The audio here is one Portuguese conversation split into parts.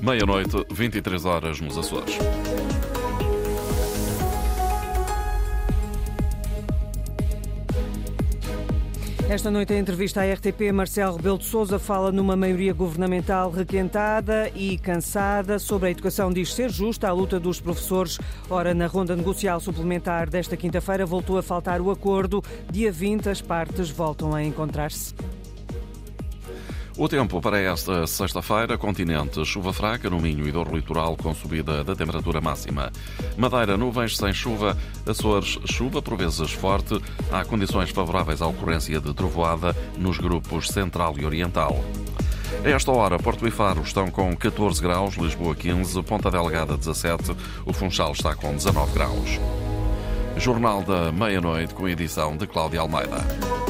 Meia-noite, 23 horas nos Açores. Esta noite, em entrevista à RTP, Marcelo Rebelo de Sousa fala numa maioria governamental requentada e cansada sobre a educação. Diz ser justa a luta dos professores. Ora, na ronda negocial suplementar desta quinta-feira, voltou a faltar o acordo. Dia 20, as partes voltam a encontrar-se. O tempo para esta sexta-feira, continente, chuva fraca no Minho e Douro Litoral com subida da temperatura máxima. Madeira, nuvens sem chuva, Açores, chuva por vezes forte. Há condições favoráveis à ocorrência de trovoada nos grupos central e oriental. A esta hora, Porto e Faro estão com 14 graus, Lisboa 15, Ponta Delgada 17, o Funchal está com 19 graus. Jornal da Meia-Noite com edição de Cláudia Almeida.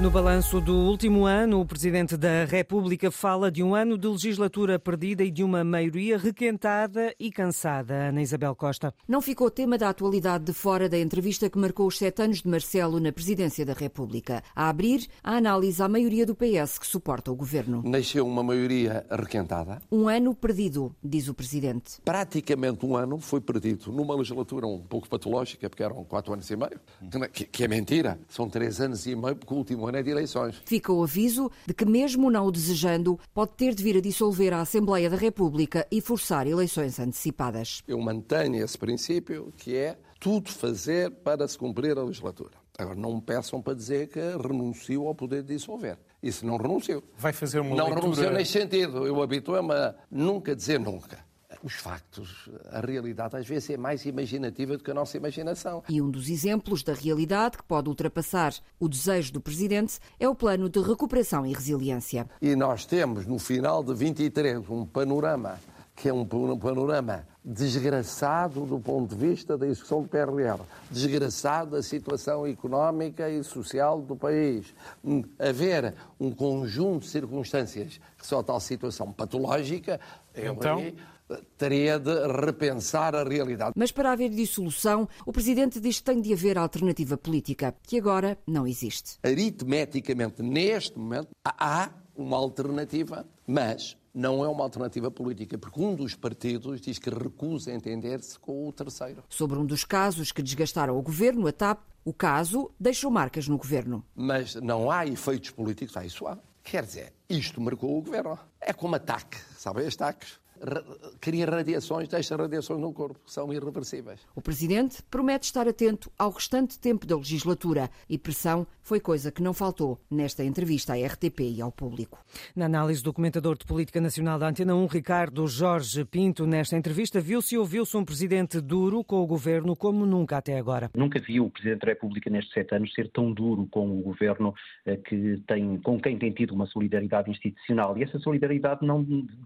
No balanço do último ano, o Presidente da República fala de um ano de legislatura perdida e de uma maioria requentada e cansada. Ana Isabel Costa. Não ficou tema da atualidade de fora da entrevista que marcou os sete anos de Marcelo na Presidência da República. A abrir, a análise à maioria do PS que suporta o governo. Nasceu uma maioria requentada. Um ano perdido, diz o Presidente. Praticamente um ano foi perdido numa legislatura um pouco patológica, porque eram quatro anos e meio, que é mentira. São três anos e meio, porque o último ano é de eleições. Fica o aviso de que, mesmo não o desejando, pode ter de vir a dissolver a Assembleia da República e forçar eleições antecipadas. Eu mantenho esse princípio, que é tudo fazer para se cumprir a legislatura. Agora, não me peçam para dizer que renuncio ao poder de dissolver. Isso não renuncio. Vai fazer uma não leitura... renuncio nesse sentido. Eu habituo-me a nunca dizer nunca os factos, a realidade às vezes é mais imaginativa do que a nossa imaginação. E um dos exemplos da realidade que pode ultrapassar o desejo do Presidente é o plano de recuperação e resiliência. E nós temos no final de 23 um panorama que é um panorama desgraçado do ponto de vista da execução do PRR, desgraçado da situação económica e social do país. Haver um conjunto de circunstâncias que só tal situação patológica, então... Eu, teria de repensar a realidade. Mas para haver dissolução, o Presidente diz que tem de haver alternativa política, que agora não existe. Aritmeticamente, neste momento, há uma alternativa, mas não é uma alternativa política, porque um dos partidos diz que recusa entender-se com o terceiro. Sobre um dos casos que desgastaram o governo, a TAP, o caso deixou marcas no governo. Mas não há efeitos políticos, há isso há. Quer dizer, isto marcou o governo. É como ataque, sabem os ataques? Cria radiações, deixa radiações no corpo, que são irreversíveis. O Presidente promete estar atento ao restante tempo da legislatura e pressão foi coisa que não faltou nesta entrevista à RTP e ao público. Na análise do comentador de política nacional da Antena 1, Ricardo Jorge Pinto, nesta entrevista viu-se e ouviu-se um Presidente duro com o Governo como nunca até agora. Nunca vi o Presidente da República nestes sete anos ser tão duro com o Governo eh, que tem, com quem tem tido uma solidariedade institucional e essa solidariedade não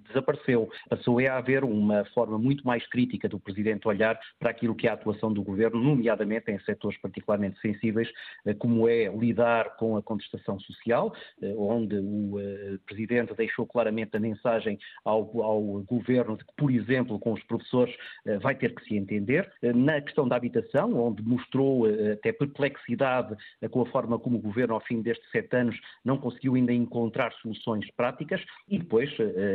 desapareceu. Passou é a haver uma forma muito mais crítica do Presidente olhar para aquilo que é a atuação do Governo, nomeadamente em setores particularmente sensíveis, eh, como é lidar com a contestação social, eh, onde o eh, Presidente deixou claramente a mensagem ao, ao Governo de que, por exemplo, com os professores vai ter que se entender. Na questão da habitação, onde mostrou até perplexidade com a forma como o Governo, ao fim destes sete anos, não conseguiu ainda encontrar soluções práticas. E depois,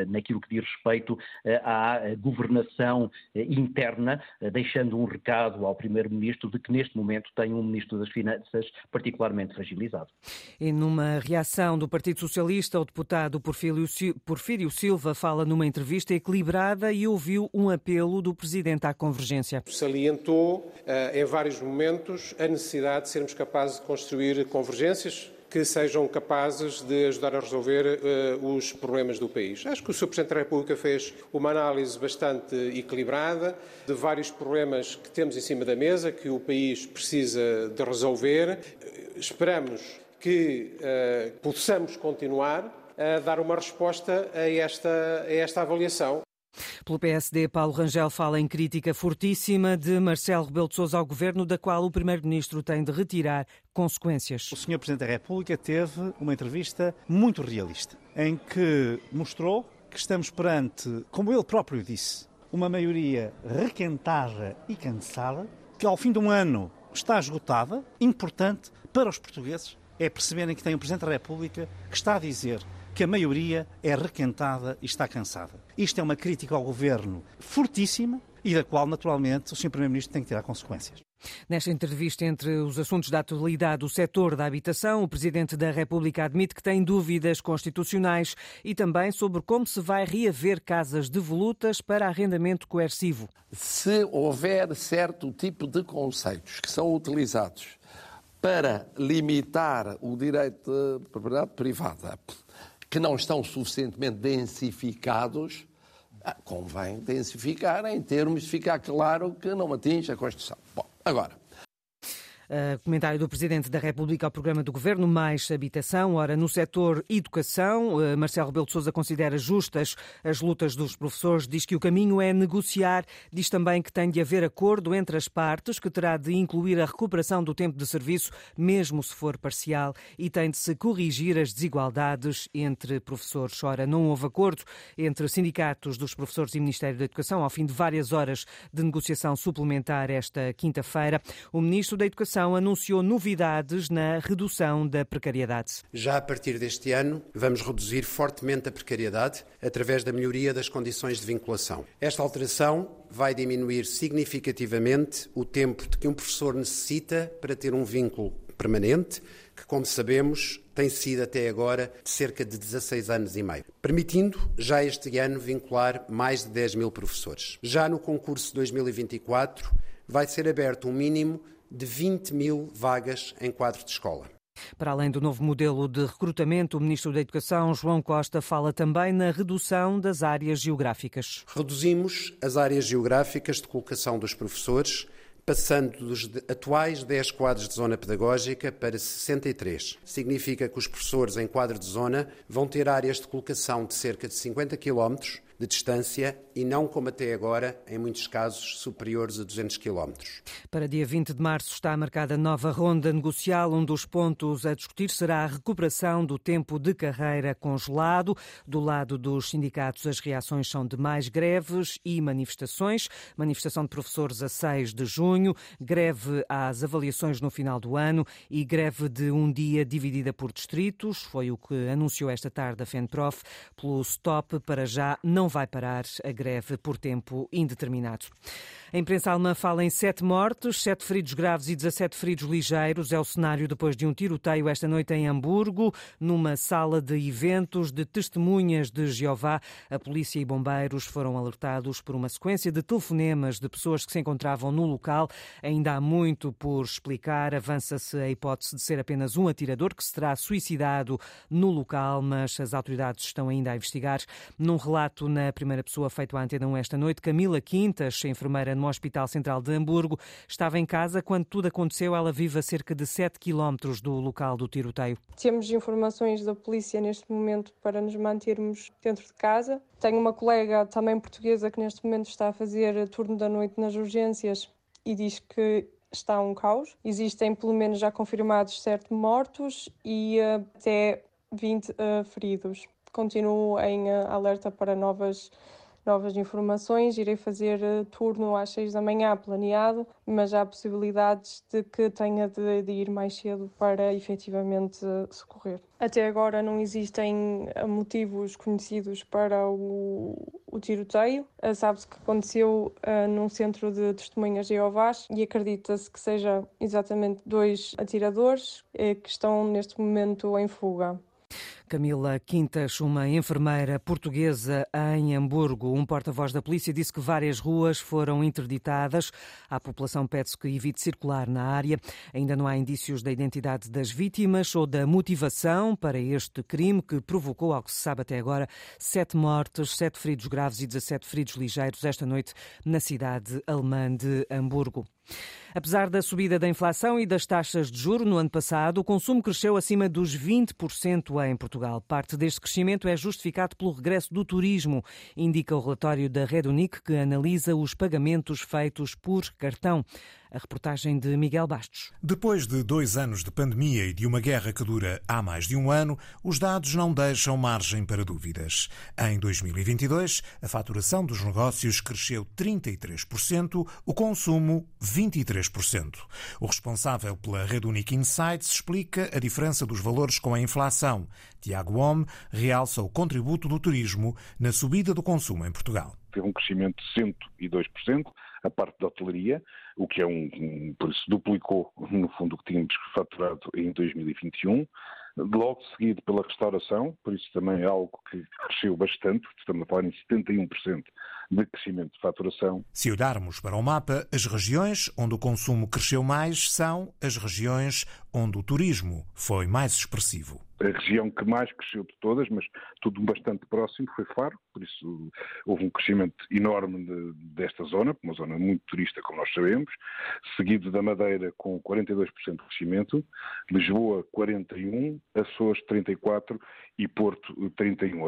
naquilo que diz respeito à governação interna, deixando um recado ao Primeiro-Ministro de que neste momento tem um Ministro das Finanças particularmente fragilizado. E numa reação do Partido Socialista, o deputado Porfírio Silva fala numa entrevista equilibrada e ouviu um apelo do Presidente à convergência. Salientou em vários momentos a necessidade de sermos capazes de construir convergências que sejam capazes de ajudar a resolver uh, os problemas do país. Acho que o Sr. Presidente da República fez uma análise bastante equilibrada de vários problemas que temos em cima da mesa, que o país precisa de resolver. Esperamos que uh, possamos continuar a dar uma resposta a esta, a esta avaliação. Pelo PSD, Paulo Rangel fala em crítica fortíssima de Marcelo Rebelo de Sousa ao governo, da qual o primeiro-ministro tem de retirar consequências. O Sr. Presidente da República teve uma entrevista muito realista, em que mostrou que estamos perante, como ele próprio disse, uma maioria requentada e cansada, que ao fim de um ano está esgotada. Importante para os portugueses é perceberem que tem um Presidente da República que está a dizer que a maioria é requentada e está cansada. Isto é uma crítica ao governo fortíssima e da qual, naturalmente, o Sr. Primeiro-Ministro tem que tirar consequências. Nesta entrevista entre os assuntos da atualidade do setor da habitação, o Presidente da República admite que tem dúvidas constitucionais e também sobre como se vai reaver casas devolutas para arrendamento coercivo. Se houver certo tipo de conceitos que são utilizados para limitar o direito de propriedade privada, que não estão suficientemente densificados, ah, convém densificar em termos de ficar claro que não atinge a Constituição. Bom, agora, Uh, comentário do Presidente da República ao programa do Governo Mais Habitação. Ora, no setor educação, uh, Marcelo Rebelo de Sousa considera justas as lutas dos professores, diz que o caminho é negociar, diz também que tem de haver acordo entre as partes, que terá de incluir a recuperação do tempo de serviço, mesmo se for parcial, e tem de se corrigir as desigualdades entre professores. Ora, não houve acordo entre sindicatos dos professores e Ministério da Educação ao fim de várias horas de negociação suplementar esta quinta-feira. O Ministro da Educação anunciou novidades na redução da precariedade. Já a partir deste ano, vamos reduzir fortemente a precariedade através da melhoria das condições de vinculação. Esta alteração vai diminuir significativamente o tempo de que um professor necessita para ter um vínculo permanente, que, como sabemos, tem sido até agora de cerca de 16 anos e meio, permitindo já este ano vincular mais de 10 mil professores. Já no concurso 2024, vai ser aberto um mínimo de 20 mil vagas em quadro de escola. Para além do novo modelo de recrutamento, o Ministro da Educação, João Costa, fala também na redução das áreas geográficas. Reduzimos as áreas geográficas de colocação dos professores, passando dos atuais 10 quadros de zona pedagógica para 63. Significa que os professores em quadro de zona vão ter áreas de colocação de cerca de 50 quilómetros de distância e não como até agora, em muitos casos, superiores a 200 km. Para dia 20 de março está marcada nova ronda negocial. Um dos pontos a discutir será a recuperação do tempo de carreira congelado. Do lado dos sindicatos, as reações são de mais greves e manifestações. Manifestação de professores a 6 de junho, greve às avaliações no final do ano e greve de um dia dividida por distritos. Foi o que anunciou esta tarde a FENPROF. Pelo stop, para já não vai parar a greve por tempo indeterminado. A imprensa alemã fala em sete mortos, sete feridos graves e 17 feridos ligeiros. É o cenário depois de um tiroteio esta noite em Hamburgo, numa sala de eventos de testemunhas de Jeová. A polícia e bombeiros foram alertados por uma sequência de telefonemas de pessoas que se encontravam no local. Ainda há muito por explicar. Avança-se a hipótese de ser apenas um atirador que se terá suicidado no local, mas as autoridades estão ainda a investigar. Num relato na primeira pessoa feito à Antena 1 esta noite, Camila Quintas, enfermeira no Hospital Central de Hamburgo. Estava em casa quando tudo aconteceu. Ela vive a cerca de 7 quilómetros do local do tiroteio. Temos informações da polícia neste momento para nos mantermos dentro de casa. Tenho uma colega também portuguesa que neste momento está a fazer turno da noite nas urgências e diz que está um caos. Existem pelo menos já confirmados sete mortos e uh, até 20 uh, eh, feridos. Continuo em uh, alerta para novas novas informações. Irei fazer eh, turno às seis da manhã planeado, mas há possibilidades de que tenha de, de ir mais cedo para efetivamente socorrer. Até agora não existem eh, motivos conhecidos para o, o tiroteio. Eh, sabe-se que aconteceu uh, num centro de testemunhas de Jeovás e acredita-se que seja exatamente dois atiradores que estão neste momento em fuga. Camila Quintas, uma enfermeira portuguesa em Hamburgo. Um porta-voz da polícia disse que várias ruas foram interditadas. A população pede-se que evite circular na área. Ainda não há indícios da identidade das vítimas ou da motivação para este crime que provocou, ao que se sabe até agora, sete mortes, sete feridos graves e 17 feridos ligeiros esta noite na cidade alemã de Hamburgo. Apesar da subida da inflação e das taxas de juro no ano passado, o consumo cresceu acima dos 20% em Portugal. Parte deste crescimento é justificado pelo regresso do turismo, indica o relatório da Redunic, que analisa os pagamentos feitos por cartão. A reportagem de Miguel Bastos. Depois de dois anos de pandemia e de uma guerra que dura há mais de um ano, os dados não deixam margem para dúvidas. Em 2022, a faturação dos negócios cresceu 33%, o consumo 23%. O responsável pela Rede Unique Insights explica a diferença dos valores com a inflação. Tiago Homme realça o contributo do turismo na subida do consumo em Portugal. Teve um crescimento de 102%, a parte da hotelaria, o que é um, um por isso duplicou no fundo o que tínhamos faturado em 2021 logo seguido pela restauração, por isso também é algo que cresceu bastante, estamos a falar em 71% de crescimento de faturação. Se olharmos para o mapa, as regiões onde o consumo cresceu mais são as regiões onde o turismo foi mais expressivo. A região que mais cresceu de todas, mas tudo bastante próximo, foi Faro, por isso houve um crescimento enorme de, desta zona, uma zona muito turista, como nós sabemos, seguido da Madeira com 42% de crescimento, Lisboa 41%, Açores 34% e Porto 31%, ou